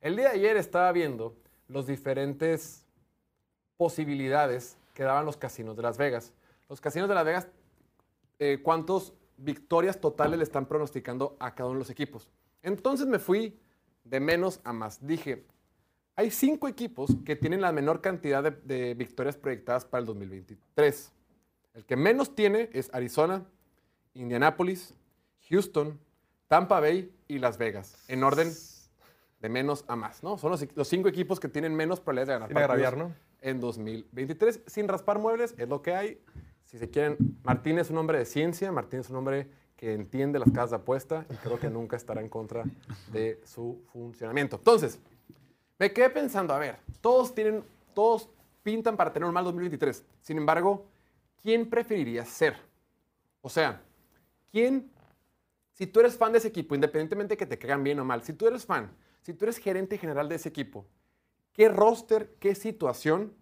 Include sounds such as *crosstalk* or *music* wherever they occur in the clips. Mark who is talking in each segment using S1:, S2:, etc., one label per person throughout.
S1: El día de ayer estaba viendo los diferentes posibilidades que daban los casinos de Las Vegas. Los casinos de Las Vegas, eh, ¿cuántas victorias totales le están pronosticando a cada uno de los equipos? Entonces me fui de menos a más. Dije, hay cinco equipos que tienen la menor cantidad de, de victorias proyectadas para el 2023. El que menos tiene es Arizona, Indianapolis, Houston, Tampa Bay y Las Vegas, en orden de menos a más, ¿no? Son los, los cinco equipos que tienen menos probabilidades de ganar
S2: agraviar, ¿no?
S1: en 2023. Sin raspar muebles, es lo que hay. Si se quieren, Martín es un hombre de ciencia, Martín es un hombre que entiende las casas de apuesta y creo que nunca estará en contra de su funcionamiento. Entonces, me quedé pensando, a ver, todos tienen, todos pintan para tener un mal 2023. Sin embargo, ¿quién preferiría ser? O sea, ¿quién, si tú eres fan de ese equipo, independientemente de que te caigan bien o mal, si tú eres fan, si tú eres gerente general de ese equipo, ¿qué roster, qué situación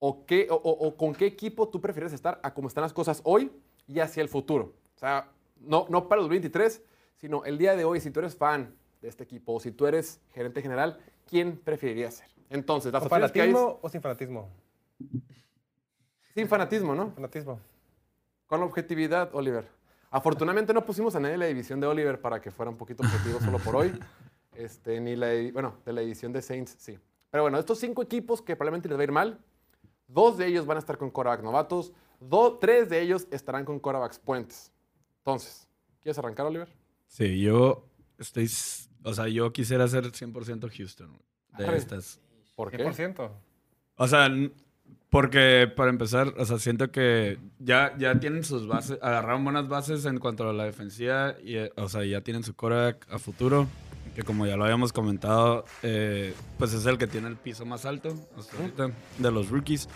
S1: o, qué, o, o- o con qué equipo tú prefieres estar a cómo están las cosas hoy y hacia el futuro? O sea, no, no para el 2023, sino el día de hoy, si tú eres fan de este equipo o si tú eres gerente general, ¿quién preferirías ser? Entonces, las
S2: ¿Con
S1: opciones que hay es-
S2: fanatismo o sin fanatismo?
S1: sin fanatismo, ¿no?
S2: Fanatismo.
S1: Con objetividad, Oliver. Afortunadamente no pusimos a nadie en la división de Oliver para que fuera un poquito objetivo solo por hoy. *laughs* Este, ni la, bueno, de la edición de Saints, sí. Pero bueno, estos cinco equipos que probablemente les va a ir mal, dos de ellos van a estar con quarterbacks novatos, do- tres de ellos estarán con quarterbacks puentes. Entonces, ¿quieres arrancar, Oliver?
S3: Sí, yo estoy. O sea, yo quisiera ser 100% Houston. De
S1: Arre.
S3: estas.
S1: ¿Por qué?
S2: 100%.
S3: O sea, porque para empezar, o sea, siento que ya, ya tienen sus bases, agarraron buenas bases en cuanto a la defensiva, y, eh, o sea, ya tienen su coreback a futuro, que como ya lo habíamos comentado, eh, pues es el que tiene el piso más alto hasta ahorita de los rookies.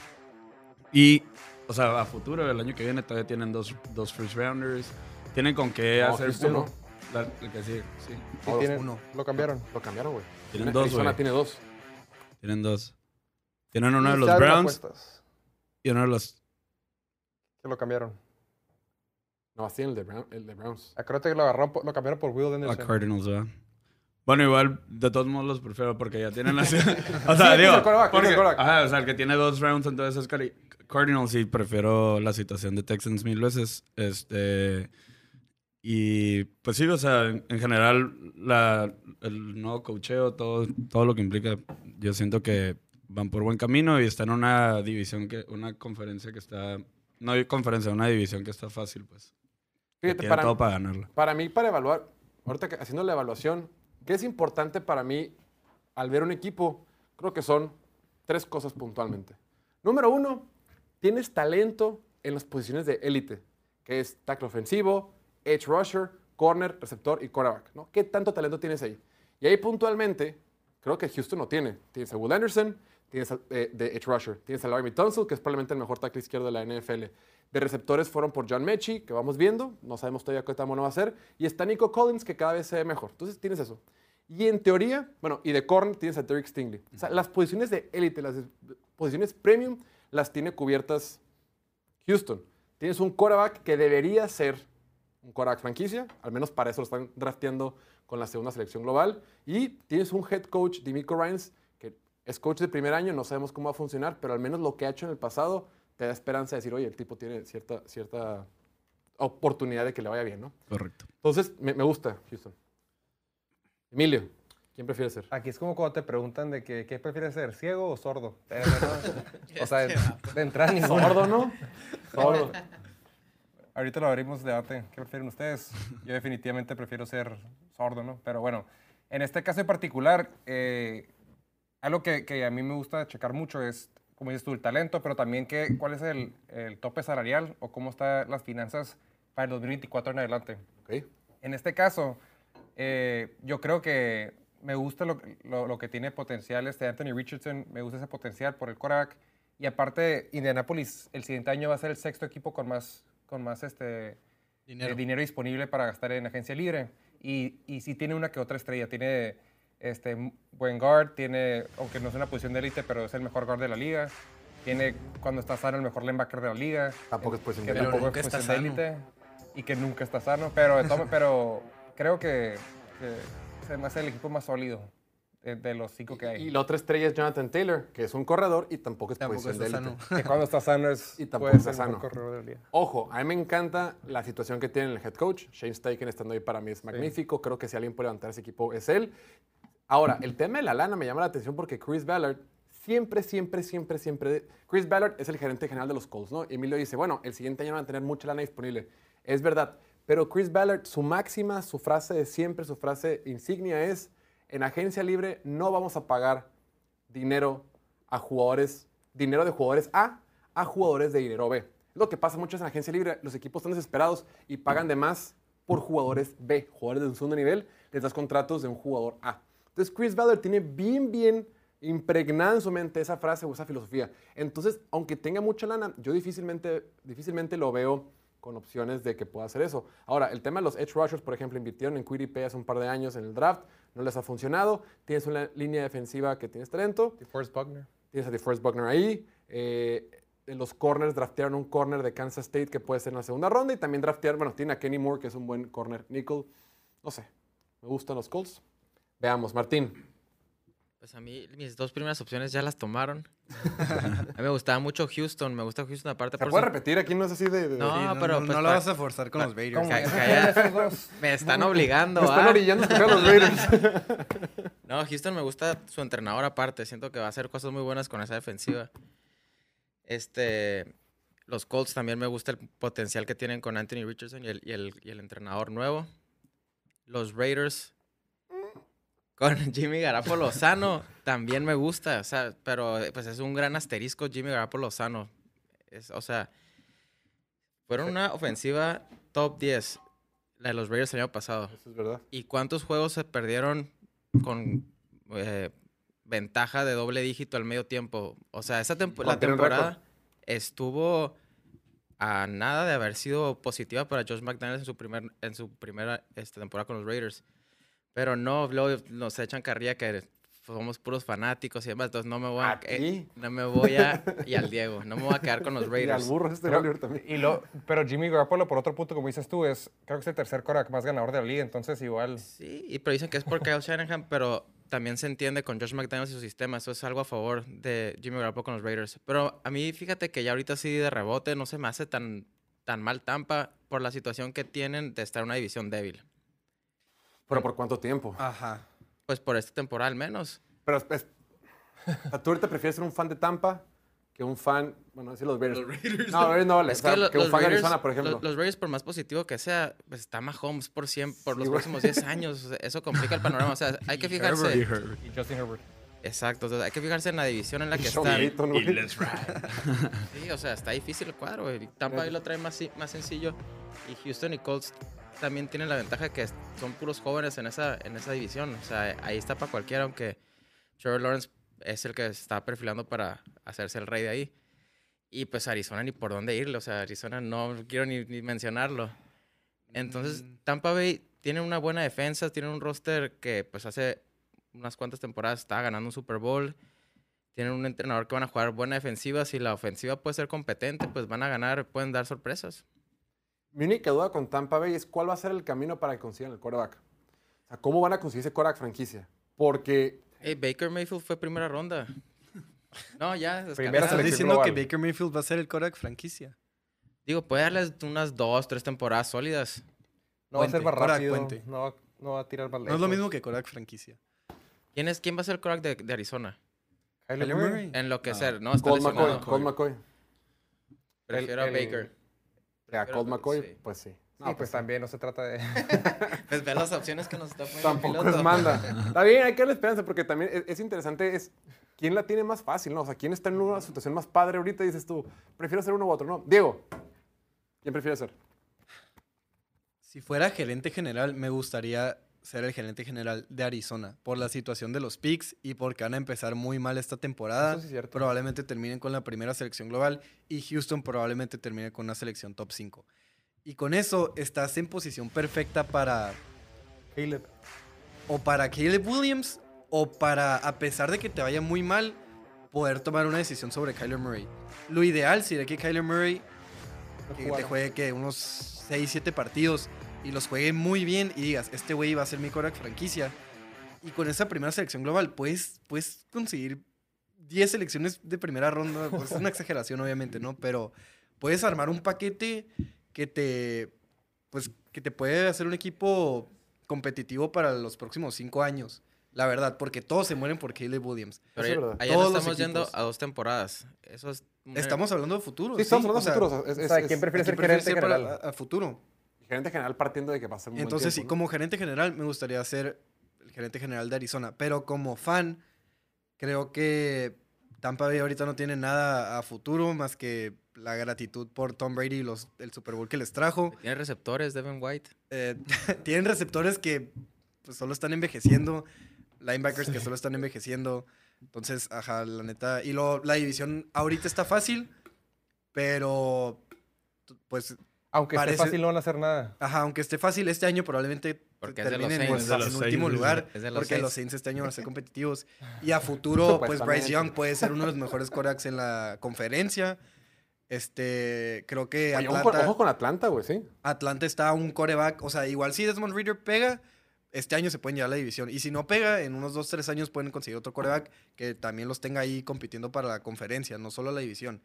S3: Y, o sea, a futuro, el año que viene todavía tienen dos, dos first rounders, tienen con qué
S1: No,
S3: hacer uno.
S1: no.
S3: La- el que sigue, sí.
S2: Sí,
S1: Oh,
S2: tienen-
S4: uno.
S2: Lo cambiaron.
S1: Lo cambiaron, güey.
S3: Tienen dos,
S1: Arizona
S3: güey.
S1: tiene dos.
S3: Tienen dos. Tienen uno de los Browns
S2: apuestas,
S3: y uno de los
S2: Que lo cambiaron.
S1: No, así el de, Brown- el de Browns.
S2: Acuérdate que lo, agarraron, por- lo cambiaron por Will
S3: A
S2: Anderson.
S3: Cardinals, ¿verdad? Bueno, igual, de todos modos los prefiero porque ya tienen *laughs* así. o
S1: Sí,
S3: sea,
S1: es
S3: digo.
S1: el el
S3: ajá, o sea, el que tiene dos rounds, entonces es Cari- Cardinals y prefiero la situación de Texans mil veces. Este. Y pues sí, o sea, en, en general, la, el nuevo cocheo, todo, todo lo que implica, yo siento que van por buen camino y está en una división que, una conferencia que está. No hay conferencia, una división que está fácil, pues.
S1: Fíjate, para,
S3: todo para ganarla.
S1: Para mí, para evaluar, ahorita que- haciendo la evaluación, ¿qué es importante para mí al ver un equipo? Creo que son tres cosas puntualmente. Número uno, tienes talento en las posiciones de élite, que es tackle ofensivo, edge rusher, corner, receptor y quarterback. ¿no? ¿Qué tanto talento tienes ahí? Y ahí puntualmente, creo que Houston no tiene. Tienes a Will Anderson, tienes a, eh, de edge rusher, tienes a Larry Tunsil, que es probablemente el mejor tackle izquierdo de la NFL. De receptores fueron por John Mechie, que vamos viendo, no sabemos todavía qué tan bueno va a ser, y está Nico Collins, que cada vez se ve mejor. Entonces tienes eso. Y en teoría, bueno, y de corner tienes a Derek Stingley. O sea, las posiciones de élite, las posiciones premium, las tiene cubiertas Houston. Tienes un quarterback que debería ser un quarterback franquicia, al menos para eso lo están drafteando con la segunda selección global. Y tienes un head coach, Dimico Ryans, es coach de primer año, no sabemos cómo va a funcionar, pero al menos lo que ha hecho en el pasado te da esperanza de decir, oye, el tipo tiene cierta, cierta oportunidad de que le vaya bien, ¿no?
S3: Correcto.
S1: Entonces, me, me gusta Houston. Emilio, ¿quién prefiere ser?
S2: Aquí es como cuando te preguntan de que, qué prefieres ser, ciego o sordo. *laughs* No, o sea, de, de entrada ninguno.
S1: Sordo, ¿no? Sordo.
S2: Ahorita lo abrimos debate. ¿Qué prefieren ustedes? Yo definitivamente prefiero ser sordo, ¿no? Pero bueno, en este caso en particular, eh, algo que, que a mí me gusta checar mucho es, como dices tú, el talento, pero también que, cuál es el, el tope salarial o cómo están las finanzas para el 2024 en adelante.
S1: Ok.
S2: En este caso, eh, yo creo que me gusta lo, lo- lo que tiene potencial este Anthony Richardson, me gusta ese potencial por el quarterback. Y aparte, Indianapolis el siguiente año va a ser el sexto equipo con más, con más este,
S4: Dinero.
S2: eh, dinero disponible para gastar en agencia libre. Y, y sí tiene una que otra estrella. Tiene este, buen guard, tiene, aunque no es una posición de élite, pero es el mejor guard de la liga. Tiene, cuando está sano, el mejor linebacker de la liga.
S1: Tampoco es posición
S2: que
S1: de
S4: Pero
S2: tampoco es posición de élite y que nunca está sano. Pero, todo- pero creo que, que se me hace el equipo más sólido. de, de los cinco que hay.
S1: Y la otra estrella es Jonathan Taylor, que es un corredor y tampoco es
S4: Tampoco
S1: posición
S4: está
S1: de élite.
S4: sano.
S2: que cuando está sano es
S1: Y tampoco está
S2: ser el mejor
S1: sano.
S2: corredor del día.
S1: Ojo, a mí me encanta la situación que tiene el head coach. Shane Steichen estando ahí para mí es magnífico. Creo que si alguien puede levantar ese equipo es él. Ahora, el tema de la lana me llama la atención porque Chris Ballard siempre, siempre, siempre, siempre... Chris Ballard es el gerente general de los Colts, ¿no? Emilio dice, bueno, el siguiente año van a tener mucha lana disponible. Es verdad, pero Chris Ballard, su máxima, su frase de siempre, su frase insignia es, en agencia libre no vamos a pagar dinero a jugadores, dinero de jugadores A a jugadores de dinero B. Lo que pasa mucho en agencia libre, los equipos están desesperados y pagan de más por jugadores B, jugadores de un segundo nivel, les das contratos de un jugador A. Entonces Chris Ballard tiene bien, bien impregnada en su mente esa frase o esa filosofía. Entonces, aunque tenga mucha lana, yo difícilmente, difícilmente lo veo con opciones de que pueda hacer eso. Ahora, el tema de los edge rushers, por ejemplo, invirtieron en QDP hace un par de años en el draft, no les ha funcionado. Tienes una línea defensiva que tienes talento,
S2: DeForest Buckner.
S1: tienes a DeForest Buckner ahí. eh, los corners draftearon un corner de Kansas State que puede ser en la segunda ronda y también draftearon, bueno, tiene a Kenny Moore que es un buen corner nickel. No sé, me gustan los Colts. Veamos, Martín.
S5: Pues a mí mis dos primeras opciones ya las tomaron. a mí me gustaba mucho Houston, me gusta Houston aparte
S1: ¿Se
S5: por
S1: puede
S5: su-
S1: repetir? Aquí no es así de... de-
S5: No,
S4: Sí,
S5: pero
S4: no,
S5: pues
S4: no lo vas a forzar con los Raiders. *laughs* *laughs*
S5: Me están obligando,
S1: Me están
S5: ¿ah?
S1: orillando a los Raiders. *laughs*
S5: No, Houston me gusta su entrenador aparte. Siento que va a hacer cosas muy buenas con esa defensiva. Este, los Colts también me gusta el potencial que tienen con Anthony Richardson y el, y el- y el entrenador nuevo. Los Raiders con *laughs* Jimmy Garapolo sano también me gusta. O sea, pero eh, pues es un gran asterisco Jimmy Garapolo sano. Es, o sea, fueron una ofensiva top 10, la de los Raiders el año pasado.
S1: Eso es verdad.
S5: ¿Y cuántos juegos se perdieron con eh, ventaja de doble dígito al medio tiempo? O sea, esa tempo- la temporada estuvo a nada de haber sido positiva para Josh McDaniels en su, primer, en su primera este, temporada con los Raiders. Pero no, luego nos echan carrilla que somos puros fanáticos y demás, entonces no me voy a...
S1: ¿A
S5: eh, no me voy a... *laughs* Y al Diego, no me voy a quedar con los
S1: Y al
S5: Raiders.
S1: burro este
S2: Pero,
S1: también.
S2: y lo, pero Jimmy Garoppolo, por otro punto, como dices tú, es creo que es el tercer quarterback más ganador de la liga, entonces igual...
S5: Sí, y pero dicen que es por Kyle Shanahan, pero también se entiende con Josh McDaniels y su sistema. Eso es algo a favor de Jimmy Garoppolo con los Raiders. Pero a mí, fíjate que ya ahorita sí de rebote no se me hace tan, tan mal Tampa por la situación que tienen de estar en una división débil.
S1: ¿Pero por cuánto tiempo?
S4: Ajá.
S5: Pues por esta temporada al menos.
S1: Pero es, tú ahorita prefieres ser un fan de Tampa que un fan, bueno, decir los Raiders. No, los Raiders no vale.
S5: Es
S1: o sea,
S5: que, lo-
S1: que un
S5: los,
S1: fan de
S5: Raiders,
S1: Arizona, por ejemplo.
S5: los, los Raiders, por más positivo que sea, pues está Mahomes por, cien, por
S1: Sí,
S5: los próximos 10 *laughs* años. O sea, Eso complica el panorama. O sea, hay que fijarse.
S3: Y Herbert.
S2: Y Justin Herbert.
S5: Exacto. o sea, hay que fijarse en la división en la que están.
S1: Payton, güey. *laughs*
S5: Sí, o sea, está difícil el cuadro. güey. Tampa ahí lo trae más, más sencillo. Y Houston y Colts también tienen la ventaja de que son puros jóvenes en esa, en esa división. O sea, ahí está para cualquiera, aunque Trevor Lawrence es el que se está perfilando para hacerse el rey de ahí. Y pues Arizona ni por dónde irle. O sea, Arizona no quiero ni, ni mencionarlo. Entonces,
S4: Mm.
S5: Tampa Bay tiene una buena defensa, tiene un roster que pues hace unas cuantas temporadas estaba ganando un Super Bowl. Tienen un entrenador que van a jugar buena defensiva. Si la ofensiva puede ser competente, pues van a ganar, pueden dar sorpresas.
S1: Mi única duda con Tampa Bay es cuál va a ser el camino para que consigan el quarterback. O sea, ¿cómo van a conseguir ese quarterback franquicia? Porque
S5: Hey, Baker Mayfield fue primera ronda. *laughs* No, ya.
S2: Primera
S4: Estás diciendo
S2: global.
S4: que Baker Mayfield va a ser el quarterback franquicia.
S5: Digo, puede darles unas dos, tres temporadas sólidas.
S2: No va a ser más
S4: quarterback
S2: rápido,
S4: puente.
S2: no va, no va a tirar más
S4: No es lo mismo que quarterback franquicia.
S5: ¿Quién, es, quién va a ser el quarterback de, de Arizona?
S2: Kyler Murray.
S5: Enloquecer, ¿no? Está
S1: Colt. McCoy, Colt McCoy.
S5: Prefiero
S2: El-
S5: a
S2: el-
S5: Baker.
S1: A Colt McCoy,
S5: sí.
S1: pues sí.
S2: Sí, pues también no se trata de... *laughs*
S5: Pues ve las opciones que nos está poniendo el
S1: Tampoco
S5: piloto.
S1: es manda. *laughs* Está bien, hay que darle esperanza porque también es, es interesante es quién la tiene más fácil, ¿no? O sea, quién está en una situación más padre ahorita y dices tú, prefiero ser uno u otro, ¿no? Diego, ¿quién prefiere ser?
S4: Si fuera gerente general, me gustaría ser el gerente general de Arizona por la situación de los picks y porque van a empezar muy mal esta temporada.
S2: Eso sí es cierto.
S4: Probablemente terminen con la primera selección global y Houston probablemente termine con una selección top 5. Y con eso estás en posición perfecta para
S2: Caleb.
S4: o para Caleb Williams o para, a pesar de que te vaya muy mal, poder tomar una decisión sobre Kyler Murray. Lo ideal sería que Kyler Murray que te juegue que unos 6, 7 partidos y los juegue muy bien y digas, este güey va a ser mi quarterback franquicia. Y con esa primera selección global puedes, puedes conseguir 10 selecciones de primera ronda. Pues es una *laughs* exageración, obviamente, ¿no? Pero puedes armar un paquete que te, pues, que te puede hacer un equipo competitivo para los próximos cinco años. La verdad, porque todos se mueren por Caleb Williams.
S5: Pero
S1: es verdad.
S5: allá
S4: Todos
S5: estamos yendo a dos temporadas. Eso es...
S4: Estamos hablando de futuro.
S1: Sí, estamos hablando de
S4: sea,
S1: futuros. Es,
S2: O
S1: es-
S2: sea,
S1: es-
S2: ¿quién prefiere ser gerente
S4: a, a futuro.
S1: Gerente general partiendo de que un buen
S4: Entonces, sí, como gerente general, me gustaría ser el gerente general de Arizona. Pero como fan, creo que Tampa Bay ahorita no tiene nada a futuro más que la gratitud por Tom Brady y los, el Super Bowl que les trajo.
S5: Tiene receptores, Devin White.
S4: Eh, *laughs* tienen receptores que pues, solo están envejeciendo, linebackers que solo están envejeciendo. Entonces, ajá, la neta. Y lo, la división ahorita está fácil, pero pues
S2: Aunque
S4: Parece-
S2: esté fácil, no van a hacer nada.
S4: Ajá, aunque esté fácil este año, probablemente
S5: Porque es de los
S4: terminen en,
S5: Saints.
S3: De los
S4: en
S3: Saints,
S4: último lugar.
S5: Es de los
S4: porque
S5: Saints.
S4: los Saints este año van a ser *laughs* competitivos. Y a futuro, pues Bryce
S1: Supuestamente.
S4: Young puede ser uno de los *laughs* mejores corebacks en la conferencia. Este, creo que
S1: Oye, ojo,
S4: Atlanta,
S1: ojo con Atlanta, güey, sí.
S4: Atlanta está a un coreback. O sea, igual si Desmond Reader pega, este año se pueden llevar a la división. Y si no pega, en unos 2, 3 años pueden conseguir otro coreback que también los tenga ahí compitiendo para la conferencia, no solo la división.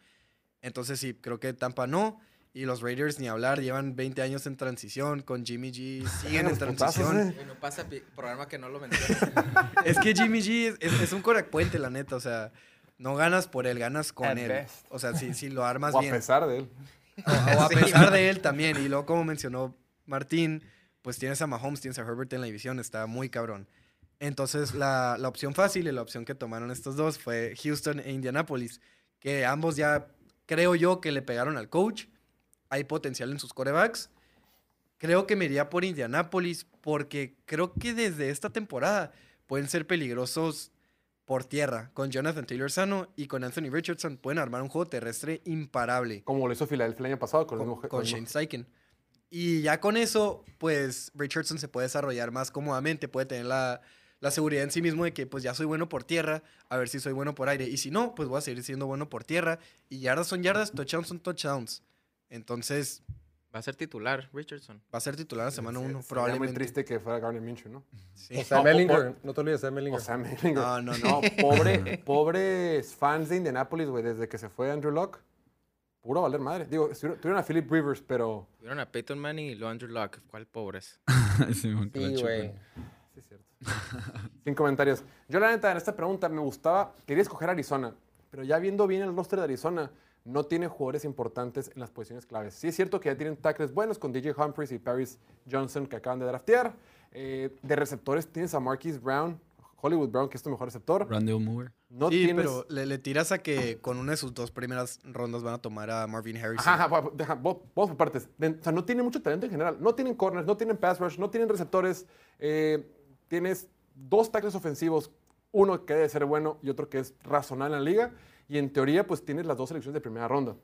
S4: Entonces sí, creo que Tampa no. Y los Raiders ni hablar, llevan 20 años en transición, con Jimmy G *laughs* siguen en transición.
S1: ¿eh?
S5: no pasa programa que no lo menciona. *laughs*
S4: Es que Jimmy G es, es- es un coreback puente, la neta, o sea, no ganas por él, ganas con
S2: At
S4: él.
S2: best.
S4: O sea, si, si lo armas
S1: O a pesar de él. *laughs*
S4: O, o a pesar de él también. Y luego, como mencionó Martín, pues tienes a Mahomes, tienes a Herbert en la división, está muy cabrón. Entonces, la, la opción fácil y la opción que tomaron estos dos fue Houston e Indianapolis, que ambos ya creo yo que le pegaron al coach. Hay potencial en sus corebacks. Creo que me iría por Indianapolis porque creo que desde esta temporada pueden ser peligrosos por tierra. Con Jonathan Taylor Sano y con Anthony Richardson pueden armar un juego terrestre imparable
S1: Como lo hizo Filadelfia el año pasado con, el
S4: con,
S1: mismo-
S4: con Shane Steichen. Y ya con eso, pues Richardson se puede desarrollar más cómodamente, puede tener la, la seguridad en sí mismo de que pues ya soy bueno por tierra, a ver si soy bueno por aire. Y si no, pues voy a seguir siendo bueno por tierra. Y yardas son yardas, touchdowns son touchdowns. Entonces,
S5: Va a ser titular, Richardson.
S4: va a ser titular la semana
S1: Se-
S4: 1,
S1: sería
S4: probablemente.
S1: muy triste que fuera Garner Minshew, ¿no?
S4: Sí.
S2: O sea,
S1: No,
S2: Mellinger. No te olvides de Mellinger.
S1: O sea, Mellinger.
S4: No, no,
S1: No,
S4: no.
S1: pobre, pobres fans de Indianapolis, güey, desde que se fue Andrew Luck. Puro valer madre. Digo, tuvieron a Philip Rivers, pero...
S5: Vieron a Peyton Manning y lo Andrew Luck. ¿Cuál pobres? *laughs*
S3: Sí,
S2: Sí, güey.
S1: Sí, es cierto. Sin comentarios. Yo, la neta, en esta pregunta me gustaba, quería escoger Arizona, pero ya viendo bien el roster de Arizona, no tiene jugadores importantes en las posiciones claves. Sí es cierto que ya tienen tackles buenos con DJ Humphries y Paris Johnson que acaban de draftear. Eh, de receptores tienes a Marquise Brown, Hollywood Brown, que es tu mejor receptor.
S3: Randall Moore.
S1: No
S4: sí,
S1: tienes...
S4: pero le, le tiras a que con una de sus dos primeras rondas van a tomar a Marvin Harrison.
S1: Ajá, ajá, va- deja, vo- vamos por partes. De- o sea, no tienen mucho talento en general. No tienen corners, no tienen pass rush, no tienen receptores. eh, tienes dos tackles ofensivos, uno que debe ser bueno y otro que es razonable en la liga. Y en teoría, pues tienes las dos selecciones de primera ronda.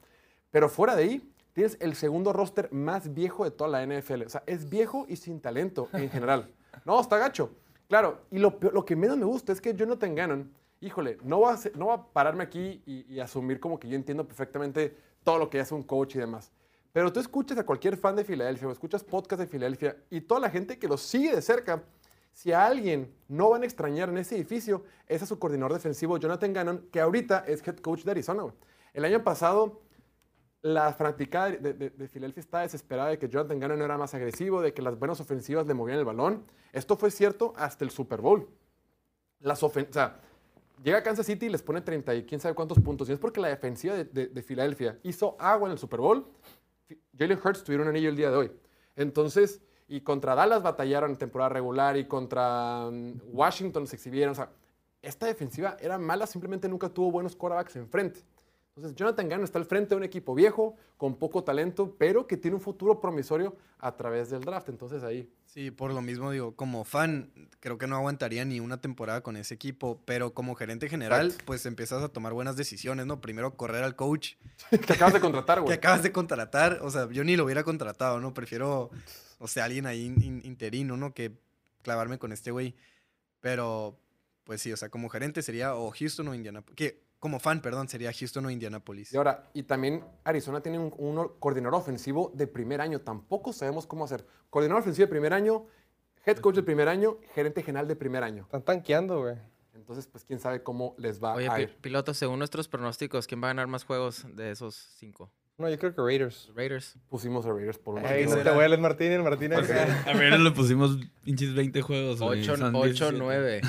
S1: Pero fuera de ahí, tienes el segundo roster más viejo de toda la NFL. O sea, es viejo y sin talento en general. *laughs* No, está gacho. Claro, y lo, lo que menos me gusta es que Jonathan Gannon, híjole, no va a, ser- no va a pararme aquí y, y asumir como que yo entiendo perfectamente todo lo que hace un coach y demás. Pero tú escuchas a cualquier fan de Filadelfia o escuchas podcast de Filadelfia y toda la gente que los sigue de cerca, si a alguien no van a extrañar en ese edificio, es a su coordinador defensivo Jonathan Gannon, que ahorita es head coach de Arizona. El año pasado la fanaticada de, de, de Filadelfia está desesperada de que Jonathan Gannon era más agresivo, de que las buenas ofensivas le movían el balón. Esto fue cierto hasta el Super Bowl. Las o sea, llega a Kansas City y les pone 30 y quién sabe cuántos puntos. Y es porque la defensiva de, de- de Filadelfia hizo agua en el Super Bowl. Jalen Hurts tuvieron un anillo el día de hoy. Entonces, y contra Dallas batallaron en temporada regular y contra mm, Washington se exhibieron. O sea, esta defensiva era mala, simplemente nunca tuvo buenos quarterbacks enfrente. Entonces, Jonathan Gannon está al frente de un equipo viejo, con poco talento, pero que tiene un futuro promisorio a través del draft. Entonces, ahí.
S4: Sí, por lo mismo digo, como fan, creo que no aguantaría ni una temporada con ese equipo, pero como gerente general,
S1: Exacto.
S4: pues empiezas a tomar buenas decisiones, ¿no? Primero correr al coach *laughs*
S1: que acabas de contratar, *laughs*
S4: que
S1: güey.
S4: acabas de contratar, o sea, yo ni lo hubiera contratado, ¿no? Prefiero, o sea, alguien ahí in- in- interino, ¿no? Que clavarme con este güey. Pero, pues sí, o sea, como gerente sería o Houston o Indianapolis. Que, como fan, perdón, sería Houston o Indianapolis.
S1: Y ahora, y también Arizona tiene un, un coordinador ofensivo de primer año. Tampoco sabemos cómo hacer. Coordinador ofensivo de primer año, head coach del primer año, gerente general de primer año.
S2: Están tanqueando, güey.
S1: Entonces, pues quién sabe cómo les va
S5: Oye,
S1: a
S5: pi-
S1: ir.
S5: piloto, según nuestros pronósticos, ¿quién va a ganar más juegos de esos cinco?
S2: No, yo creo que Raiders.
S5: Raiders.
S1: Pusimos a Raiders por un
S2: Ey, no te vueles, Martín. El Martín acá.
S3: A ver, le pusimos pinches 20 juegos. güey,
S5: 8,
S3: son
S5: 8
S3: 17.
S5: 9.